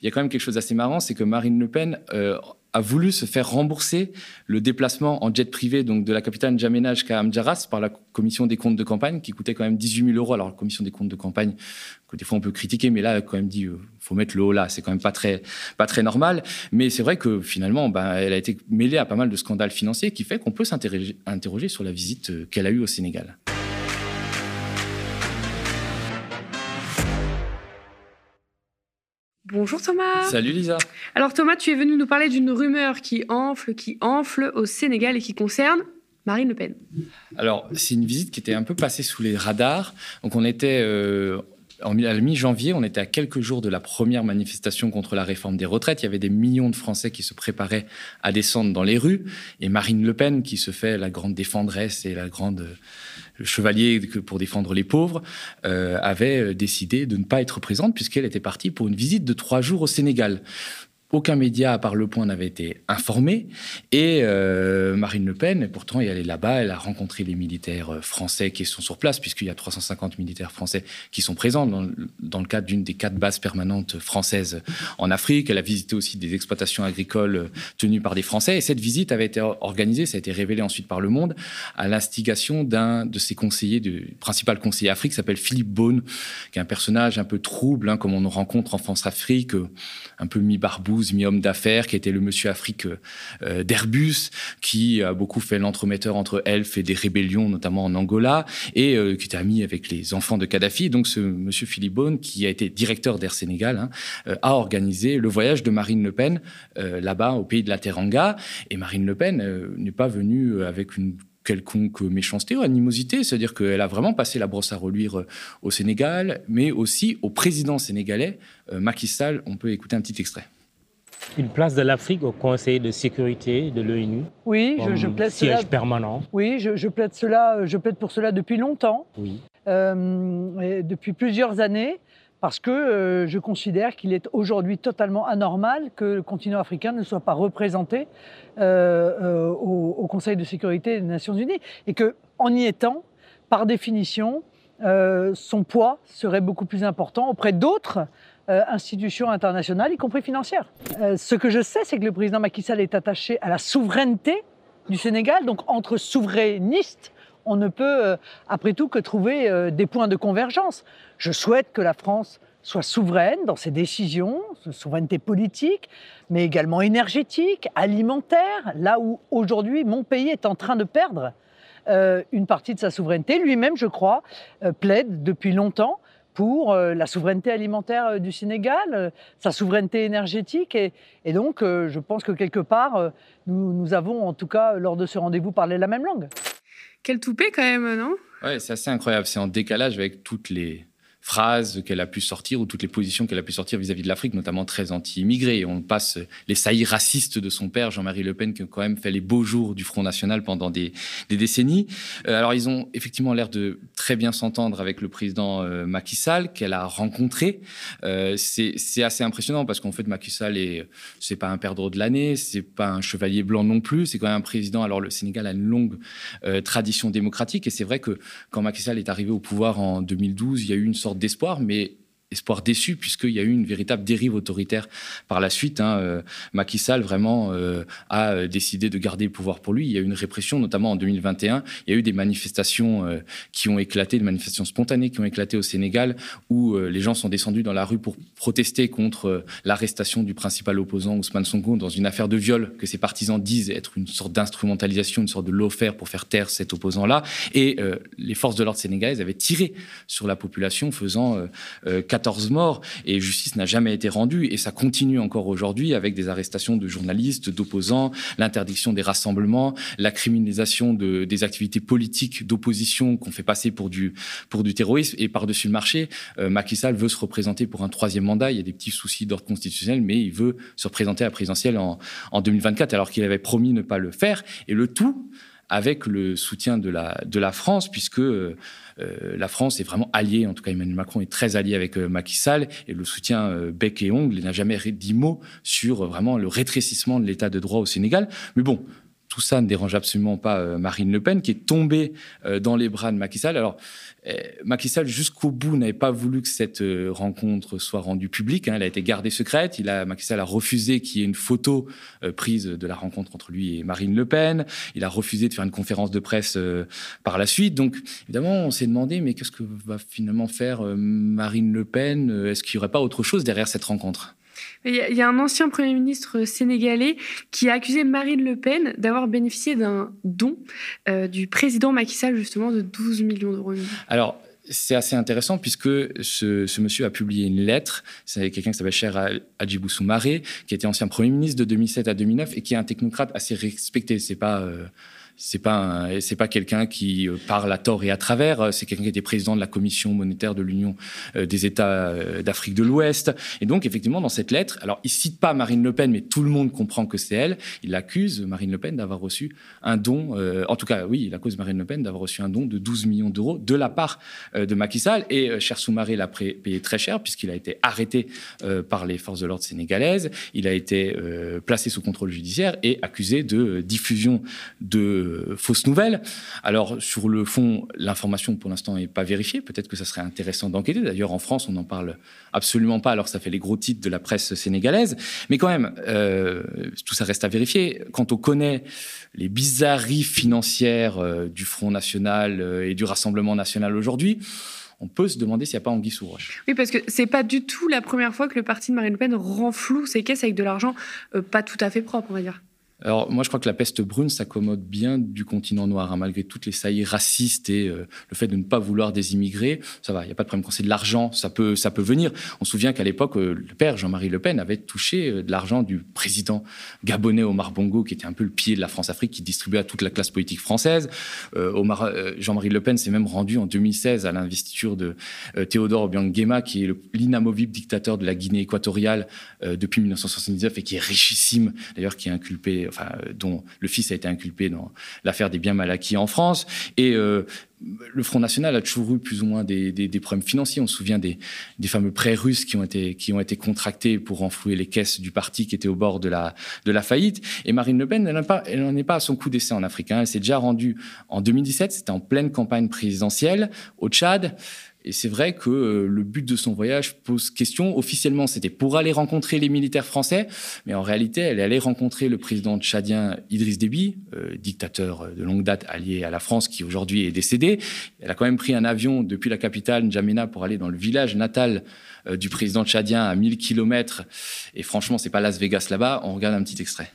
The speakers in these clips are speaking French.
Il y a quand même quelque chose d'assez marrant, c'est que Marine Le Pen euh, a voulu se faire rembourser le déplacement en jet privé donc de la capitale N'Djamena jusqu'à Amdjaras par la commission des comptes de campagne qui coûtait quand même 18 000 euros. Alors la commission des comptes de campagne, que des fois on peut critiquer, mais là elle a quand même dit euh, faut mettre le haut là, c'est quand même pas très pas très normal. Mais c'est vrai que finalement, ben, elle a été mêlée à pas mal de scandales financiers qui fait qu'on peut s'interroger sur la visite euh, qu'elle a eue au Sénégal. Bonjour Thomas. Salut Lisa. Alors Thomas, tu es venu nous parler d'une rumeur qui enfle, qui enfle au Sénégal et qui concerne Marine Le Pen. Alors c'est une visite qui était un peu passée sous les radars. Donc on était euh, en, à mi-janvier, on était à quelques jours de la première manifestation contre la réforme des retraites. Il y avait des millions de Français qui se préparaient à descendre dans les rues. Et Marine Le Pen, qui se fait la grande défendresse et la grande chevalier pour défendre les pauvres, euh, avait euh, décidé de ne pas être présente puisqu'elle était partie pour une visite de trois jours au Sénégal. Aucun média, à part Le Point, n'avait été informé. Et euh, Marine Le Pen, pourtant, est là-bas, elle a rencontré les militaires euh, français qui sont sur place, puisqu'il y a 350 militaires français qui sont présents dans, dans le cadre d'une des quatre bases permanentes françaises en Afrique. Elle a visité aussi des exploitations agricoles euh, tenues par des Français. Et cette visite avait été organisée, ça a été révélé ensuite par Le Monde, à l'instigation d'un de ses conseillers, du principal conseiller Afrique, qui s'appelle Philippe Beaune, qui est un personnage un peu trouble, hein, comme on rencontre en France-Afrique, un peu mi-barbou mi-homme d'affaires, qui était le monsieur Afrique euh, d'Airbus, qui a beaucoup fait l'entremetteur entre Elf et des rébellions, notamment en Angola, et euh, qui était ami avec les enfants de Kadhafi. Donc ce monsieur Philippe Beaune, qui a été directeur d'Air Sénégal, hein, euh, a organisé le voyage de Marine Le Pen là-bas au pays de la Teranga. Et Marine Le Pen n'est pas venue avec une quelconque méchanceté ou animosité, c'est-à-dire qu'elle a vraiment passé la brosse à reluire au Sénégal, mais aussi au président sénégalais, Macky Sall. On peut écouter un petit extrait une place de l'Afrique au Conseil de sécurité de l'ONU. Oui, je, je, plaide siège permanent. Oui, je, je, plaide cela, je plaide pour cela depuis longtemps. Oui. Euh, depuis plusieurs années, parce que euh, je considère qu'il est aujourd'hui totalement anormal que le continent africain ne soit pas représenté euh, euh au, au, Conseil de sécurité des Nations Unies, et que, en y étant, par définition, euh, son poids serait beaucoup plus important auprès d'autres euh, institutions internationales, y compris financières. Euh, ce que je sais, c'est que le président Macky Sall est attaché à la souveraineté du Sénégal. Donc, entre souverainistes, on ne peut, euh, après tout, que trouver des points de convergence. Je souhaite que la France soit souveraine dans ses décisions, souveraineté politique, mais également énergétique, alimentaire, là où aujourd'hui mon pays est en train de perdre une partie de sa souveraineté. Lui-même, je crois, plaide depuis longtemps pour euh, la souveraineté alimentaire euh, du Sénégal, euh, sa souveraineté énergétique. Et, et donc, je pense que quelque part, nous, nous, avons, en tout cas, lors de ce rendez-vous, parlé la même langue. Quel toupet quand même, non? Oui, c'est assez incroyable. C'est en décalage avec toutes les phrases qu'elle a pu sortir ou toutes les positions qu'elle a pu sortir vis-à-vis -vis de l'Afrique, notamment très anti-immigrés. On passe les saillies racistes de son père, Jean-Marie Le Pen, qui a quand même fait les beaux jours du Front National pendant des, décennies. Euh, alors, ils ont effectivement l'air de très bien s'entendre avec le président euh, Macky Sall, qu'elle a rencontré. Euh, c'est assez impressionnant parce qu'en fait, Macky Sall, c'est pas un perdreau de l'année, c'est pas un chevalier blanc non plus, c'est quand même un président. Alors, le Sénégal a une longue tradition démocratique et c'est vrai que quand Macky Sall est arrivé au pouvoir en 2012, il y a eu une sorte d'espoir, mais espoir déçu puisqu'il y a eu une véritable dérive autoritaire par la suite. Hein. Euh, Macky Sall vraiment euh, a euh, décidé de garder le pouvoir pour lui. Il y a eu une répression, notamment en 2021. Il y a eu des manifestations qui ont éclaté, des manifestations spontanées qui ont éclaté au Sénégal, où les gens sont descendus dans la rue pour protester contre l'arrestation du principal opposant Ousmane Sonko dans une affaire de viol que ses partisans disent être une sorte d'instrumentalisation, une sorte de lawfare pour faire taire cet opposant-là. Et les forces de l'ordre sénégalaises avaient tiré sur la population, faisant 14 morts et justice n'a jamais été rendue et ça continue encore aujourd'hui avec des arrestations de journalistes, d'opposants, l'interdiction des rassemblements, la criminalisation de, des activités politiques d'opposition qu'on fait passer pour du, pour du terrorisme et par-dessus le marché, euh, Macky Sall veut se représenter pour un troisième mandat. Il y a des petits soucis d'ordre constitutionnel, mais il veut se représenter à la présidentielle en, en 2024 alors qu'il avait promis ne pas le faire et le tout avec le soutien de la, de la France, puisque euh, la France est vraiment alliée, en tout cas Emmanuel Macron est très allié avec euh, Macky Sall, et le soutien euh, bec et ongle, n'a jamais dit mot sur euh, vraiment le rétrécissement de l'état de droit au Sénégal. Mais bon, tout ça ne dérange absolument pas Marine Le Pen, qui est tombée dans les bras de Macky Sall. Alors, Macky Sall, jusqu'au bout, n'avait pas voulu que cette rencontre soit rendue publique. Hein. Elle a été gardée secrète. Il a, Macky Sall a refusé qu'il y ait une photo prise de la rencontre entre lui et Marine Le Pen. Il a refusé de faire une conférence de presse par la suite. Donc, évidemment, on s'est demandé, mais qu'est-ce que va finalement faire Marine Le Pen? Est-ce qu'il n'y aurait pas autre chose derrière cette rencontre? Il y, a un ancien Premier ministre sénégalais qui a accusé Marine Le Pen d'avoir bénéficié d'un don euh, du président Macky Sall, justement, de 12 millions d'euros. Alors, c'est assez intéressant puisque ce, monsieur a publié une lettre. C'est quelqu'un qui s'appelle Cher Adjibou Soumaré, qui était ancien Premier ministre de 2007 à 2009 et qui est un technocrate assez respecté. C'est pas. Euh, c'est pas c'est pas quelqu'un qui euh, parle à tort et à travers. Euh, c'est quelqu'un qui était président de la commission monétaire de l'Union euh, des États d'Afrique de l'Ouest. Et donc effectivement dans cette lettre, alors il cite pas Marine Le Pen, mais tout le monde comprend que c'est elle. Il accuse Marine Le Pen d'avoir reçu un don. en tout cas, oui, il accuse Marine Le Pen d'avoir reçu un don de 12 millions d'euros de la part de Macky Sall. Et Cher Soumaré l'a payé très cher puisqu'il a été arrêté par les forces de l'ordre sénégalaises. Il a été placé sous contrôle judiciaire et accusé de diffusion de fausses nouvelles. Alors, sur le fond, l'information, pour l'instant, n'est pas vérifiée. Peut-être que ça serait intéressant d'enquêter. D'ailleurs, en France, on n'en parle absolument pas, alors ça fait les gros titres de la presse sénégalaise. Mais quand même, euh, tout ça reste à vérifier. Quand on connaît les bizarreries financières euh, du Front National euh, et du Rassemblement National aujourd'hui, on peut se demander s'il n'y a pas anguille sous roche. Oui, parce que c'est pas du tout la première fois que le parti de Marine Le Pen renfloue ses caisses avec de l'argent pas tout à fait propre, on va dire. Alors moi je crois que la peste brune s'accommode bien du continent noir, hein, malgré toutes les saillies racistes et euh, le fait de ne pas vouloir des immigrés, ça va, il n'y a pas de problème. Quand c'est de l'argent, ça peut, ça peut venir. On se souvient qu'à l'époque, euh, le père Jean-Marie Le Pen avait touché euh, de l'argent du président gabonais Omar Bongo, qui était un peu le pied de la France-Afrique, qui distribuait à toute la classe politique française. Omar, Jean-Marie Le Pen s'est même rendu en 2016 à l'investiture de Théodore Obiang qui est l'inamovible dictateur de la Guinée équatoriale depuis 1979 et qui est richissime, d'ailleurs qui est inculpé enfin, dont le fils a été inculpé dans l'affaire des biens mal acquis en France. Et euh, le Front National a toujours eu plus ou moins des, problèmes financiers. On se souvient des, fameux prêts russes qui ont, été, qui ont été contractés pour renflouer les caisses du parti qui était au bord de la, de la faillite. Et Marine Le Pen, elle n'en est pas à son coup d'essai en Afrique. Hein. Elle s'est déjà rendue en 2017, c'était en pleine campagne présidentielle au Tchad. Et c'est vrai que euh, le but de son voyage pose question. Officiellement, c'était pour aller rencontrer les militaires français, mais en réalité, elle allée rencontrer le président tchadien Idriss Déby, euh, dictateur de longue date allié à la France, qui aujourd'hui est décédé. Elle a quand même pris un avion depuis la capitale, N'Djamena, pour aller dans le village natal euh, du président tchadien à 1000 km. Et franchement, c'est pas Las Vegas là-bas. On regarde un petit extrait.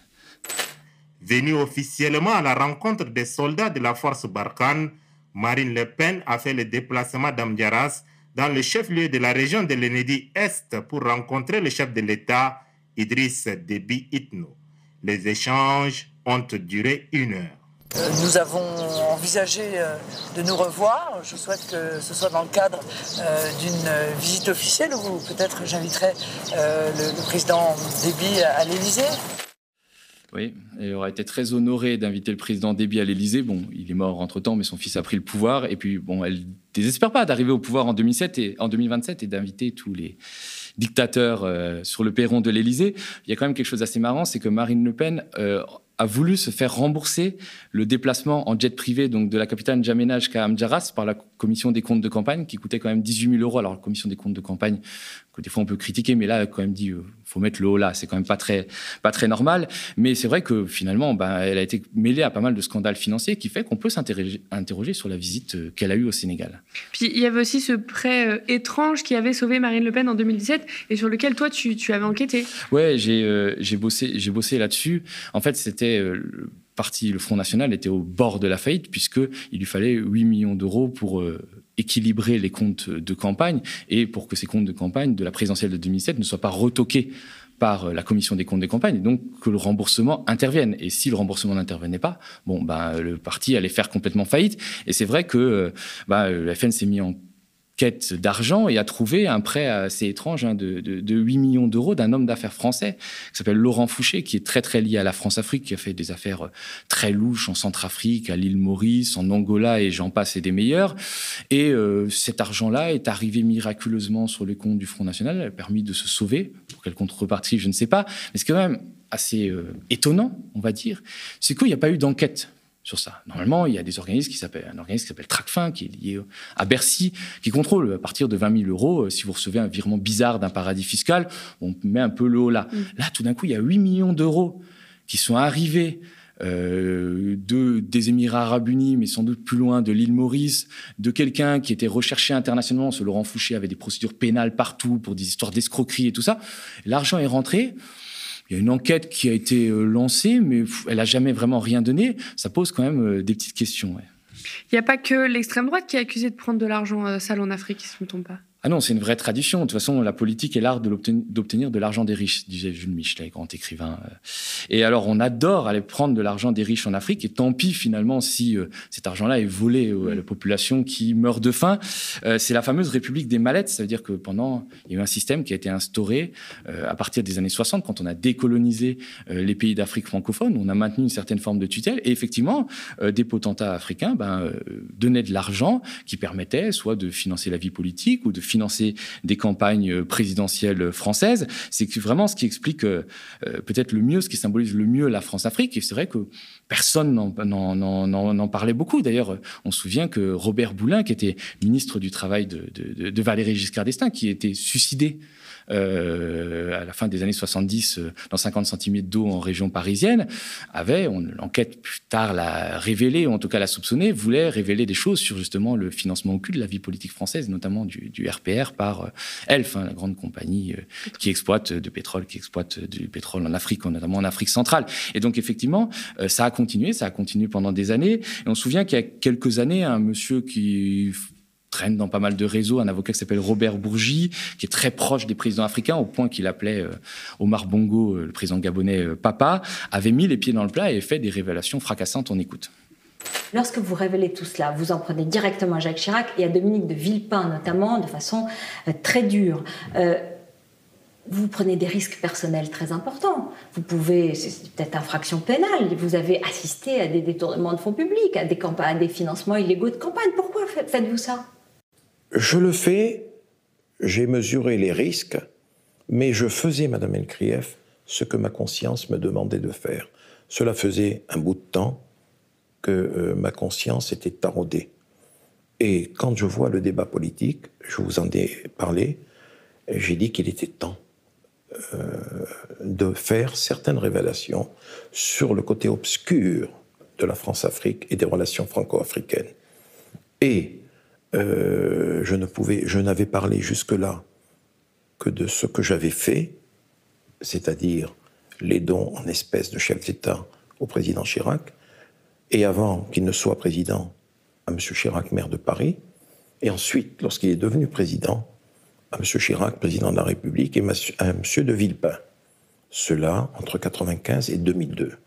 Venu officiellement à la rencontre des soldats de la force Barkhane, Marine Le Pen a fait le déplacement d'Amdiaras dans le chef-lieu de la région de l'Enedi Est pour rencontrer le chef de l'État, Idriss Déby Itno. Les échanges ont duré une heure. Euh, nous avons envisagé euh, de nous revoir. Je souhaite que ce soit dans le cadre euh, d'une visite officielle où peut-être j'inviterai le, président Déby à l'Élysée. Oui, aurait été très honoré d'inviter le président Déby à l'Élysée. Bon, il est mort entre-temps, mais son fils a pris le pouvoir. Et puis, bon, elle désespère pas d'arriver au pouvoir en, 2007 et, en 2027 et d'inviter tous les dictateurs euh, sur le perron de l'Élysée. Il y a quand même quelque chose d'assez marrant, c'est que Marine Le Pen euh, a voulu se faire rembourser le déplacement en jet privé donc de la capitale N'Djamena jusqu'à Amdjaras par la commission des comptes de campagne qui coûtait quand même 18 000 euros. Alors la commission des comptes de campagne que des fois on peut critiquer, mais là quand même dit euh, faut mettre le haut là, c'est quand même pas très pas très normal. Mais c'est vrai que finalement, ben, elle a été mêlée à pas mal de scandales financiers qui fait qu'on peut s'interroger sur la visite euh, qu'elle a eue au Sénégal. Puis il y avait aussi ce prêt euh, étrange qui avait sauvé Marine Le Pen en 2017 et sur lequel toi tu, tu avais enquêté. Ouais, j'ai j'ai bossé j'ai bossé là-dessus. En fait, c'était euh, parti, le Front National était au bord de la faillite puisqu'il lui fallait 8 millions d'euros pour euh, équilibrer les comptes de campagne et pour que ces comptes de campagne de la présidentielle de 2007 ne soient pas retoqués par euh, la commission des comptes de campagne, donc que le remboursement intervienne. Et si le remboursement n'intervenait pas, bon, ben, le parti allait faire complètement faillite. Et c'est vrai que ben, le FN s'est mis en quête d'argent et a trouvé un prêt assez étrange hein, de, de, 8 millions d'euros d'un homme d'affaires français qui s'appelle Laurent Fouché, qui est très très lié à la France-Afrique, qui a fait des affaires euh, très louches en Centrafrique, à l'île Maurice, en Angola et j'en passe et des meilleurs. Et euh, cet argent-là est arrivé miraculeusement sur les comptes du Front National, a permis de se sauver. Pour quelle contrepartie, je ne sais pas. Mais c'est quand même assez étonnant, on va dire, c'est qu'il n'y a pas eu d'enquête sur ça. Normalement, il y a des organismes qui s'appellent, un organisme qui s'appelle Tracfin, qui est lié à Bercy, qui contrôle à partir de 20 000 euros, si vous recevez un virement bizarre d'un paradis fiscal, on met un peu le haut là. Mm. Là, tout d'un coup, il y a 8 millions d'euros qui sont arrivés euh, de, des Émirats arabes unis, mais sans doute plus loin de l'île Maurice, de quelqu'un qui était recherché internationalement. Ce Laurent Fouché avait des procédures pénales partout pour des histoires d'escroquerie et tout ça. L'argent est rentré. Il y a une enquête qui a été euh, lancée, mais elle n'a jamais vraiment rien donné. Ça pose quand même euh, des petites questions. Il n'y a pas que l'extrême droite qui est accusée de prendre de l'argent sale en Afrique, si je ne me pas. Ah non, c'est une vraie tradition. De toute façon, la politique est l'art d'obtenir de l'argent des riches, disait Jules Michelet, grand écrivain. Euh. Et alors, on adore aller prendre de l'argent des riches en Afrique, et tant pis finalement si euh, cet argent-là est volé à la population qui meurt de faim. Euh, c'est la fameuse République des mallettes, ça veut dire que pendant, il y a eu un système qui a été instauré à partir des années 60, quand on a décolonisé les pays d'Afrique francophone, on a maintenu une certaine forme de tutelle, et effectivement, des potentats africains ben, donnaient de l'argent qui permettait soit de financer la vie politique ou de financer des campagnes présidentielles françaises. C'est vraiment ce qui explique euh, peut-être le mieux, ce qui symbolise le mieux la France-Afrique. Et c'est vrai que personne n'en parlait beaucoup. D'ailleurs, on se souvient que Robert Boulin, qui était ministre du Travail de, de, Valéry Giscard d'Estaing, qui était suicidé euh, à la fin des années 70 euh, dans 50 cm d'eau en région parisienne, avait, l'enquête plus tard l'a révélé, ou en tout cas l'a soupçonné, voulait révéler des choses sur justement le financement occulte de la vie politique française, notamment du, RPR par euh, Elf, hein, la grande compagnie qui exploite de pétrole, qui exploite du pétrole en Afrique, notamment en Afrique centrale. Et donc effectivement, ça a continué, ça a continué pendant des années. Et on se souvient qu'il y a quelques années, un monsieur qui traîne dans pas mal de réseaux, un avocat qui s'appelle Robert Bourgi, qui est très proche des présidents africains, au point qu'il appelait euh, Omar Bongo, euh, le président gabonais, euh, papa, avait mis les pieds dans le plat et fait des révélations fracassantes. On écoute. Lorsque vous révélez tout cela, vous en prenez directement à Jacques Chirac et à Dominique de Villepin notamment, de façon très dure. vous prenez des risques personnels très importants. Vous pouvez, c'est peut-être infraction pénale, vous avez assisté à des détournements de fonds publics, à des, campagnes, des financements illégaux de campagne. Pourquoi faites-vous ça? Je le fais, j'ai mesuré les risques, mais je faisais, Madame Elkrief, ce que ma conscience me demandait de faire. Cela faisait un bout de temps que euh, ma conscience était taraudée. Et quand je vois le débat politique, je vous en ai parlé, j'ai dit qu'il était temps euh, de faire certaines révélations sur le côté obscur de la France-Afrique et des relations franco-africaines. Et euh, je ne pouvais, je n'avais parlé jusque-là que de ce que j'avais fait, c'est-à-dire les dons en espèces de chef d'État au président Chirac, et avant qu'il ne soit président, à M. Chirac, maire de Paris, et ensuite, lorsqu'il est devenu président, à M. Chirac, président de la République, et à M. de Villepin. Cela entre 1995 et 2002.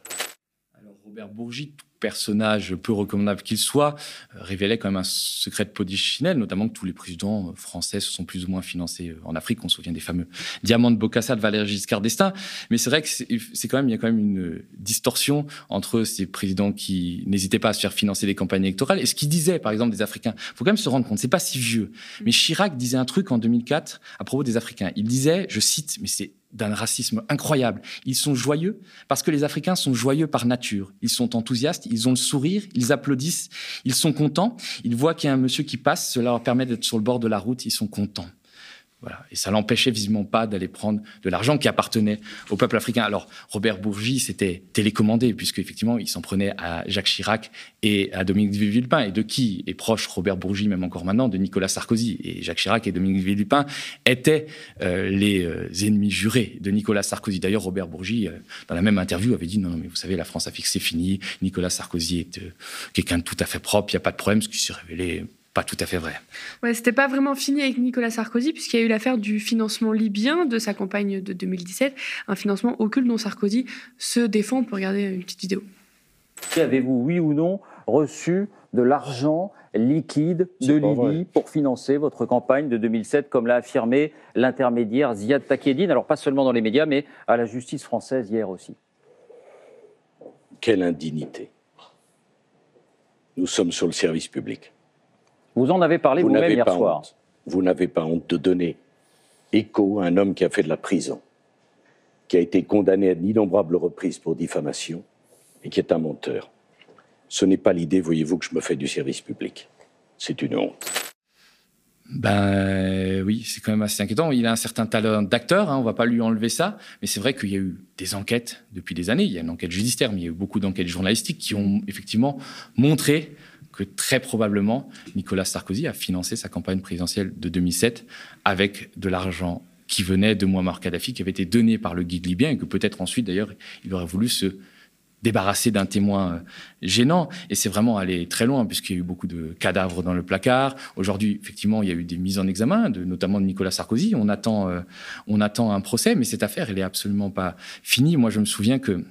Alors Robert Bourgi, personnage peu recommandable qu'il soit, euh, révélait quand même un secret de polichinelle, notamment que tous les présidents euh, français se sont plus ou moins financés euh, en Afrique. On se souvient des fameux diamants de Bocassa de Valéry Giscard d'Estaing. Mais c'est vrai que c'est quand même, il y a quand même une distorsion entre ces présidents qui n'hésitaient pas à se faire financer des campagnes électorales et ce qu'ils disaient, par exemple, des Africains. Il faut quand même se rendre compte, c'est pas si vieux. Mais Chirac disait un truc en 2004 à propos des Africains. Il disait, je cite, mais c'est d'un racisme incroyable. Ils sont joyeux parce que les Africains sont joyeux par nature. Ils sont enthousiastes, ils ont le sourire, ils applaudissent, ils sont contents. Ils voient qu'il y a un monsieur qui passe, cela leur permet d'être sur le bord de la route, ils sont contents. Et ça l'empêchait visiblement pas d'aller prendre de l'argent qui appartenait au peuple africain. Alors, Robert Bourgi, c'était télécommandé, puisque effectivement, il s'en prenait à Jacques Chirac et à Dominique Villepin. Et de qui est proche Robert Bourgi, même encore maintenant, de Nicolas Sarkozy. Et Jacques Chirac et Dominique Villepin étaient euh, les euh, ennemis jurés de Nicolas Sarkozy. D'ailleurs, Robert Bourgi, euh, dans la même interview, avait dit non, non, mais vous savez, la France a fixé, fini. Nicolas Sarkozy est quelqu'un de tout à fait propre, il n'y a pas de problème, ce qui s'est révélé pas tout à fait vrai. Ouais, c'était pas vraiment fini avec Nicolas Sarkozy, puisqu'il y a eu l'affaire du financement libyen de sa campagne de 2017, un financement occulte dont Sarkozy se défend. On peut regarder une petite vidéo. Avez-vous, oui ou non, reçu de l'argent liquide de Libye pour financer votre campagne de 2007, comme l'a affirmé l'intermédiaire Ziad Takedine, alors pas seulement dans les médias, mais à la justice française hier aussi Quelle indignité. Nous sommes sur le service public. Vous en avez parlé vous-même hier soir. Vous n'avez pas honte de donner écho à un homme qui a fait de la prison, qui a été condamné à d'innombrables reprises pour diffamation et qui est un menteur. Ce n'est pas l'idée, voyez-vous, que je me fais du service public. C'est une honte. Ben oui, c'est quand même assez inquiétant. Il a un certain talent d'acteur, hein, on va pas lui enlever ça, mais c'est vrai qu'il y a eu des enquêtes depuis des années. Il y a une enquête judiciaire, mais il y a eu beaucoup d'enquêtes journalistiques qui ont effectivement montré que très probablement Nicolas Sarkozy a financé sa campagne présidentielle de 2007 avec de l'argent qui venait de Muammar Kadhafi, qui avait été donné par le guide libyen, et que peut-être ensuite, d'ailleurs, il aurait voulu se débarrasser d'un témoin euh, gênant. Et c'est vraiment aller très loin, puisqu'il y a eu beaucoup de cadavres dans le placard. Aujourd'hui, effectivement, il y a eu des mises en examen, de, notamment de Nicolas Sarkozy. On attend, euh, on attend un procès, mais cette affaire, elle est absolument pas finie. Moi, je me souviens que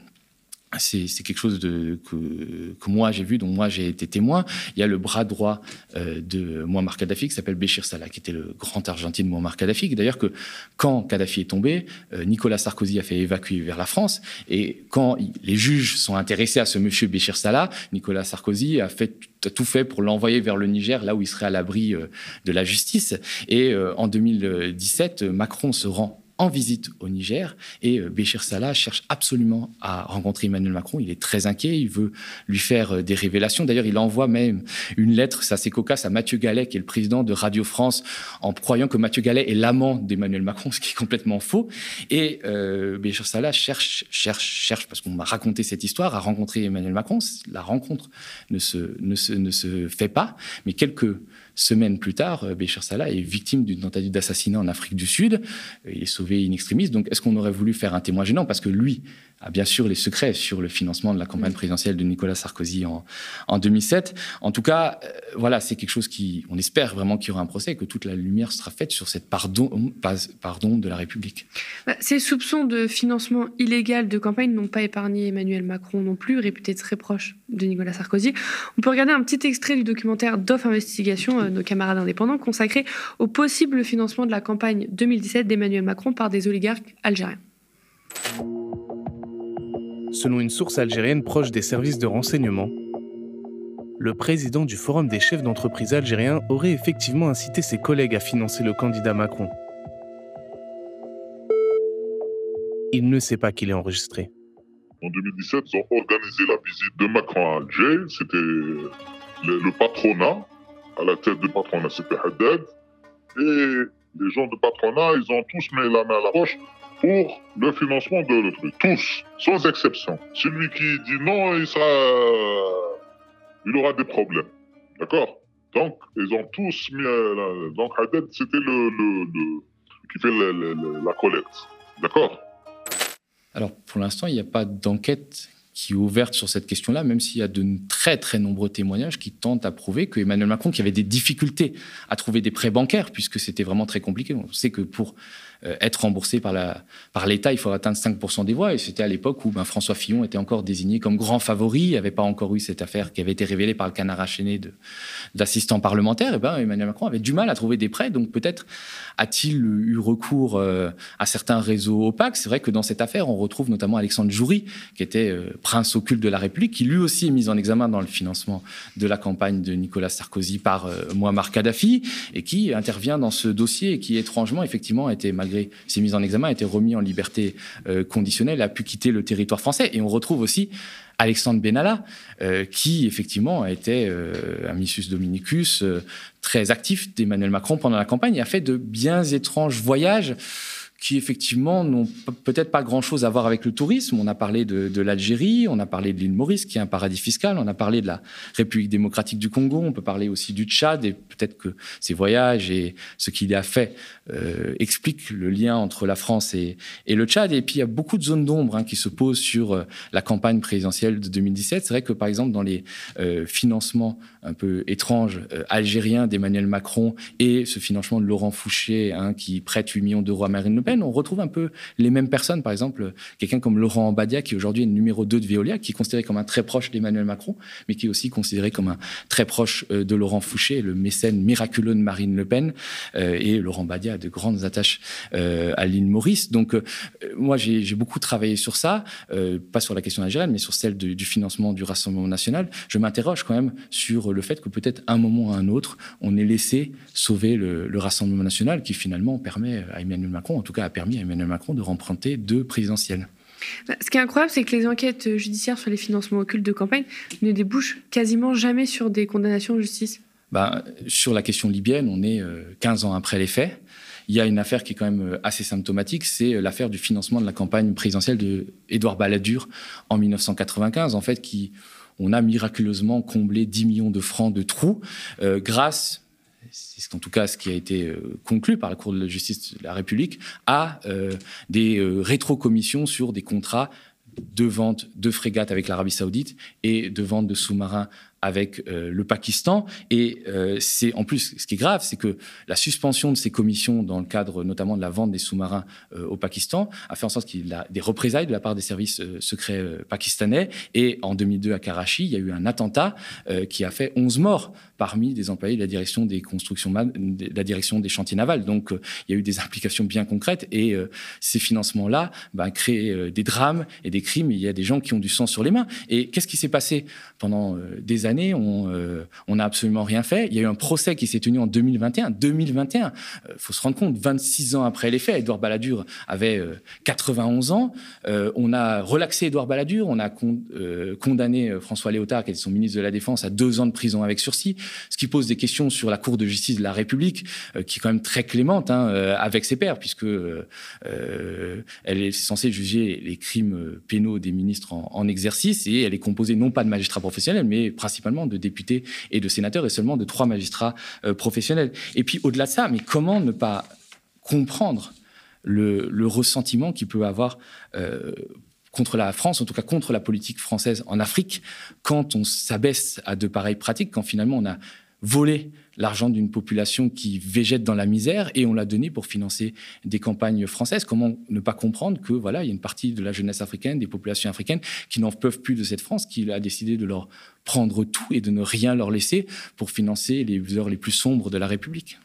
c'est quelque chose de, que, moi j'ai vu, dont moi j'ai été témoin. Il y a le bras droit euh, de Muammar Kadhafi qui s'appelle Béchir Salah, qui était le grand argentin de Muammar Kadhafi. D'ailleurs, que quand Kadhafi est tombé, euh, Nicolas Sarkozy a fait évacuer vers la France. Et quand les juges sont intéressés à ce monsieur Béchir Salah, Nicolas Sarkozy a fait tout fait pour l'envoyer vers le Niger, là où il serait à l'abri euh, de la justice. Et en 2017, Macron se rend en visite au Niger et euh, Béchir Salah cherche absolument à rencontrer Emmanuel Macron. Il est très inquiet, il veut lui faire euh, des révélations. D'ailleurs, il envoie même une lettre, ça c'est cocasse, à Mathieu Gallet, qui est le président de Radio France, en croyant que Mathieu Gallet est l'amant d'Emmanuel Macron, ce qui est complètement faux. Et euh, Béchir Salah cherche, cherche, cherche, parce qu'on m'a raconté cette histoire, à rencontrer Emmanuel Macron. La rencontre ne se, ne se, ne se fait pas, mais quelques semaines plus tard, euh, Béchir Salah est victime d'une tentative d'assassinat en Afrique du Sud. Il est sauvé in extremis. Donc, est-ce qu'on aurait voulu faire un témoin gênant? Parce que lui a bien sûr les secrets sur le financement de la campagne présidentielle de Nicolas Sarkozy en, en 2007. En tout cas, euh, voilà, c'est quelque chose qui, on espère vraiment qu'il y aura un procès et que toute la lumière sera faite sur cette pardon, pardon de la République. Bah, ces soupçons de financement illégal de campagne n'ont pas épargné Emmanuel Macron non plus, réputé très proche de Nicolas Sarkozy. On peut regarder un petit extrait du documentaire d'Off Investigation, euh, nos camarades indépendants, consacré au possible financement de la campagne 2017 d'Emmanuel Macron par des oligarques algériens. Selon une source algérienne proche des services de renseignement, le président du Forum des chefs d'entreprise algériens aurait effectivement incité ses collègues à financer le candidat Macron. Il ne sait pas qu'il est enregistré. En 2017, ils ont organisé la visite de Macron à Alger. C'était le, patronat, à la tête du patronat, c'était Haddad. Et les gens du patronat, ils ont tous mis la main à la poche pour le financement de le truc. Tous, sans exception. Celui qui dit non, il sera, il aura des problèmes. D'accord? Donc, ils ont tous mis. Euh, donc, Haddad, c'était le, le, qui fait la collecte. D'accord? Alors, pour l'instant, il n'y a pas d'enquête qui est ouverte sur cette question-là, même s'il y a de très très nombreux témoignages qui tentent à prouver que Emmanuel Macron, qui avait des difficultés à trouver des prêts bancaires, puisque c'était vraiment très compliqué, on sait que pour être remboursé par l'État, il faut atteindre 5% des voix. Et c'était à l'époque où ben, François Fillon était encore désigné comme grand favori. Il n'y avait pas encore eu cette affaire qui avait été révélée par le canard enchaîné d'assistants parlementaires. Ben, Emmanuel Macron avait du mal à trouver des prêts. Donc peut-être a-t-il eu recours euh, à certains réseaux opaques. C'est vrai que dans cette affaire, on retrouve notamment Alexandre Joury, qui était euh, prince occulte de la République, qui lui aussi est mis en examen dans le financement de la campagne de Nicolas Sarkozy par Muammar Kadhafi, et qui intervient dans ce dossier et qui étrangement, effectivement, a été malgré ses mises en examen, a été remis en liberté euh, conditionnelle, a pu quitter le territoire français. Et on retrouve aussi Alexandre Benalla, euh, qui effectivement a été euh, un missus dominicus très actif d'Emmanuel Macron pendant la campagne et a fait de bien étranges voyages qui effectivement n'ont peut-être pas grand-chose à voir avec le tourisme. On a parlé de, l'Algérie, on a parlé de l'île Maurice, qui est un paradis fiscal, on a parlé de la République démocratique du Congo, on peut parler aussi du Tchad, et peut-être que ces voyages et ce qu'il a fait euh, expliquent le lien entre la France et, le Tchad. Et puis il y a beaucoup de zones d'ombre hein, qui se posent sur euh, la campagne présidentielle de 2017. C'est vrai que par exemple dans les euh, financements un peu étranges algériens d'Emmanuel Macron et ce financement de Laurent Fouché, hein, qui prête 8 millions d'euros à Marine Le Pen, on retrouve un peu les mêmes personnes. Par exemple, quelqu'un comme Laurent Badia, qui aujourd'hui est numéro 2 de Veolia, qui est considéré comme un très proche d'Emmanuel Macron, mais qui est aussi considéré comme un très proche euh, de Laurent Fouché, le mécène miraculeux de Marine Le Pen. Euh, et Laurent Badia a de grandes attaches euh, à l'île Maurice. Donc, moi, j'ai beaucoup travaillé sur ça, pas sur la question algérienne, mais sur celle du financement du Rassemblement national. Je m'interroge quand même sur le fait que peut-être un moment ou un autre, on ait laissé sauver le, le Rassemblement national, qui finalement permet à Emmanuel Macron, en tout cas a permis à Emmanuel Macron de remprunter deux présidentielles. Bah, ce qui est incroyable, c'est que les enquêtes judiciaires sur les financements occultes de campagne ne débouchent quasiment jamais sur des condamnations en justice. Bah, sur la question libyenne, on est 15 ans après les faits. Il y a une affaire qui est quand même assez symptomatique, c'est l'affaire du financement de la campagne présidentielle de Édouard Balladur en 1995, en fait, qui on a miraculeusement comblé 10 millions de francs de trous euh, grâce c'est en tout cas ce qui a été euh, conclu par la Cour de justice de la République, à euh, des rétrocommissions sur des contrats de vente de frégates avec l'Arabie saoudite et de vente de sous-marins avec euh, le Pakistan. Et euh, c'est en plus, ce qui est grave, c'est que la suspension de ces commissions, dans le cadre notamment de la vente des sous-marins euh, au Pakistan, a fait en sorte qu'il y a des représailles de la part des services secrets pakistanais. Et en 2002, à Karachi, il y a eu un attentat qui a fait 11 morts parmi des employés de la direction des constructions, de la direction des chantiers navals. Donc, il y a eu des implications bien concrètes. Et ces financements-là bah, créent des drames et des crimes. il y a des gens qui ont du sang sur les mains. Et qu'est-ce qui s'est passé pendant des années euh, on n'a absolument rien fait. Il y a eu un procès qui s'est tenu en 2021. 2021, il faut se rendre compte, 26 ans après les faits, Édouard Balladur avait 91 euh, ans. Euh, on a relaxé Édouard Balladur, on a condamné François Léotard, qui était son ministre de la Défense, à deux ans de prison avec sursis, ce qui pose des questions sur la Cour de justice de la République, qui est quand même très clémente hein, avec ses pairs, puisque elle est censée juger les crimes pénaux des ministres en, en exercice, et elle est composée non pas de magistrats professionnels, mais principalement de députés et de sénateurs et seulement de trois magistrats euh, professionnels. Et puis au-delà de ça, mais comment ne pas comprendre le, ressentiment qu'il peut avoir euh, contre la France, en tout cas contre la politique française en Afrique, quand on s'abaisse à de pareilles pratiques, quand finalement on a volé l'argent d'une population qui végète dans la misère et on l'a donné pour financer des campagnes françaises. Comment ne pas comprendre que voilà, il y a une partie de la jeunesse africaine, des populations africaines qui n'en peuvent plus de cette France, qui a décidé de leur prendre tout et de ne rien leur laisser pour financer les heures les plus sombres de la République.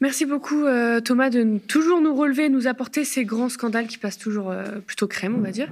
Merci beaucoup euh, Thomas de toujours nous relever, nous apporter ces grands scandales qui passent toujours euh, plutôt crème, on va dire.